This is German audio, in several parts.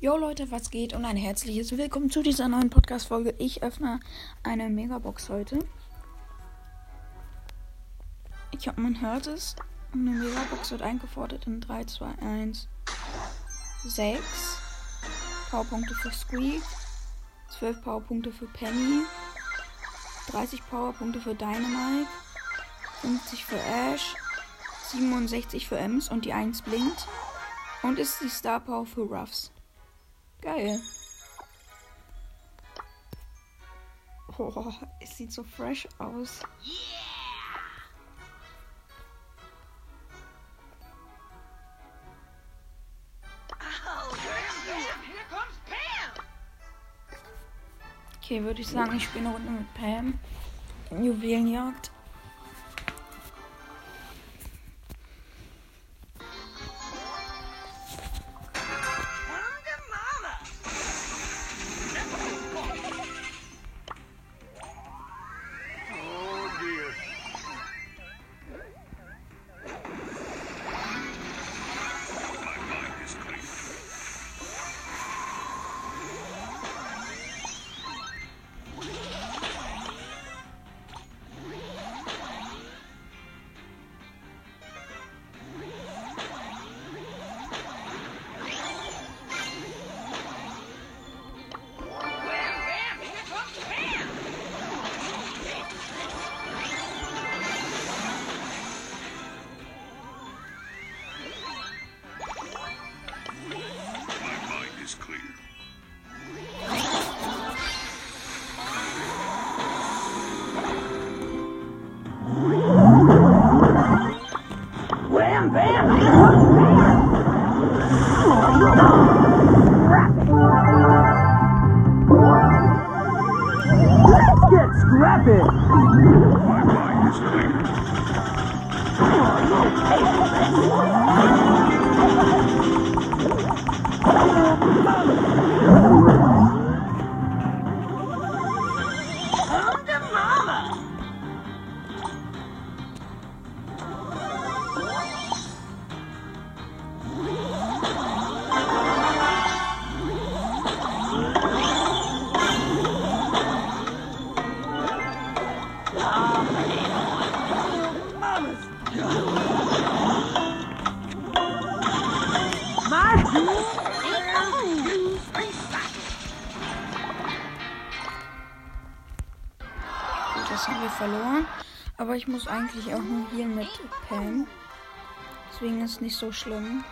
Jo Leute, was geht und ein herzliches Willkommen zu dieser neuen Podcast-Folge. Ich öffne eine Megabox heute. Ich hoffe, man hört es. Eine Megabox wird eingefordert in 3, 2, 1, 6. Powerpunkte für Squeak. 12 Powerpunkte für Penny. 30 Powerpunkte für Dynamite. 50 für Ash. 67 für Ems und die 1 blinkt. Und ist die Star Power für Ruffs. Geil. Oh, es sieht so fresh aus. Okay, würde ich sagen, ich spiele eine Runde mit Pam. Juwelenjagd. Oh, verloren. Aber ich muss eigentlich auch nur hier mit Pam. Deswegen ist es nicht so schlimm.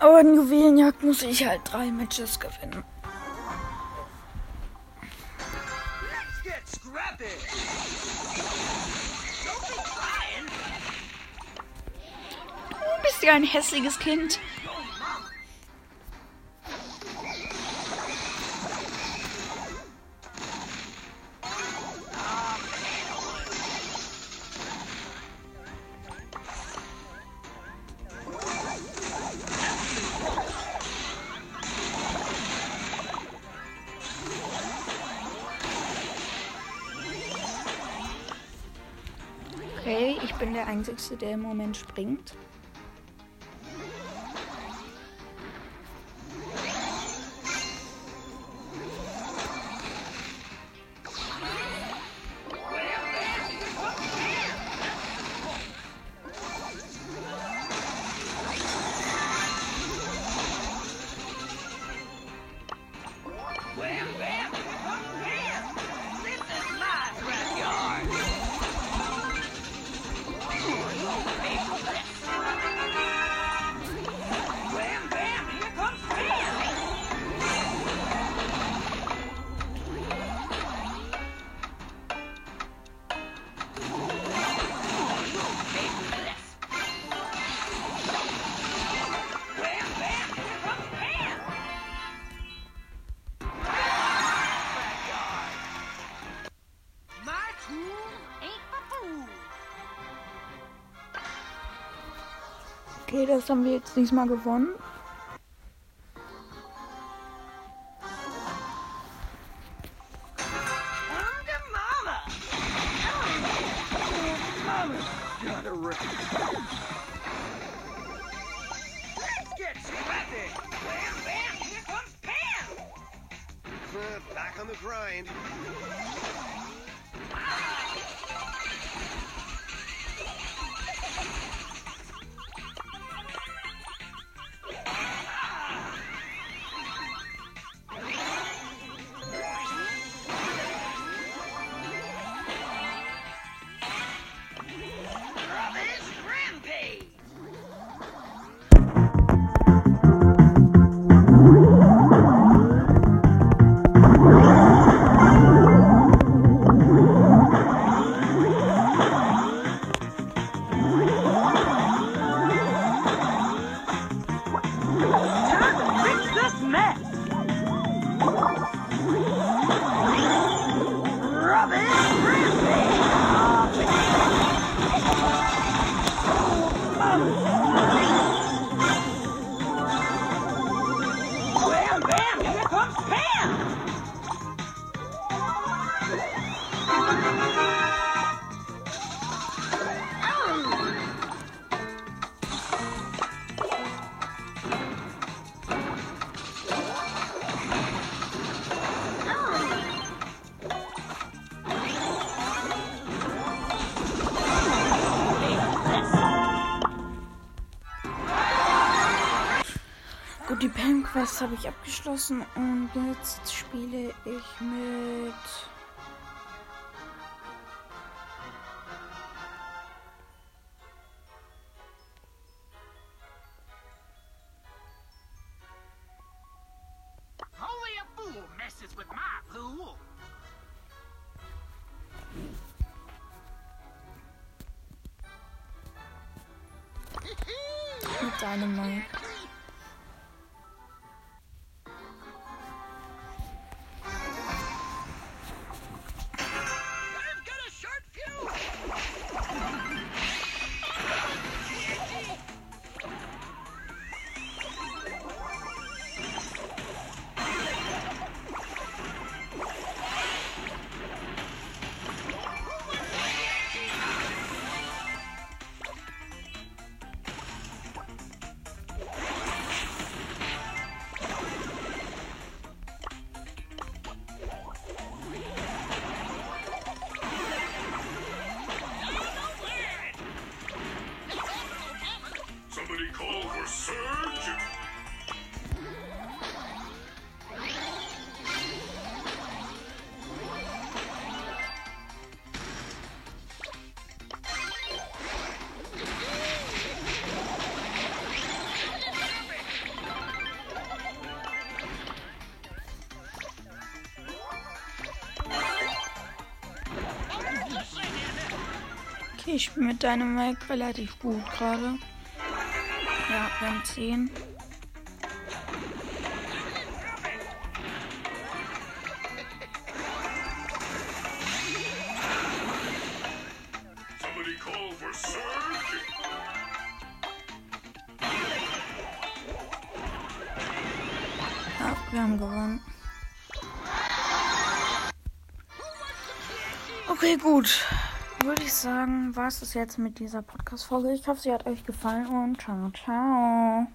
Aber in Juwelenjagd muss ich halt drei Matches gewinnen. Du bist ja ein hässliches Kind. Ich bin der Einzige, der im Moment springt. Okay, das haben wir jetzt diesmal gewonnen. back on the grind. Let's get scrappy! Wham, the grind. Gut, die Pam Quest habe ich abgeschlossen und jetzt spiele ich mit. Mit Dynamite. I've ich spiele mit Dynamite relativ gut gerade. Ja, wir haben 10. Somebody call for Surge! Ja, wir haben gewonnen. Okay, gut. Würde ich sagen, war es das jetzt mit dieser Podcast-Folge. Ich hoffe, sie hat euch gefallen und ciao, ciao.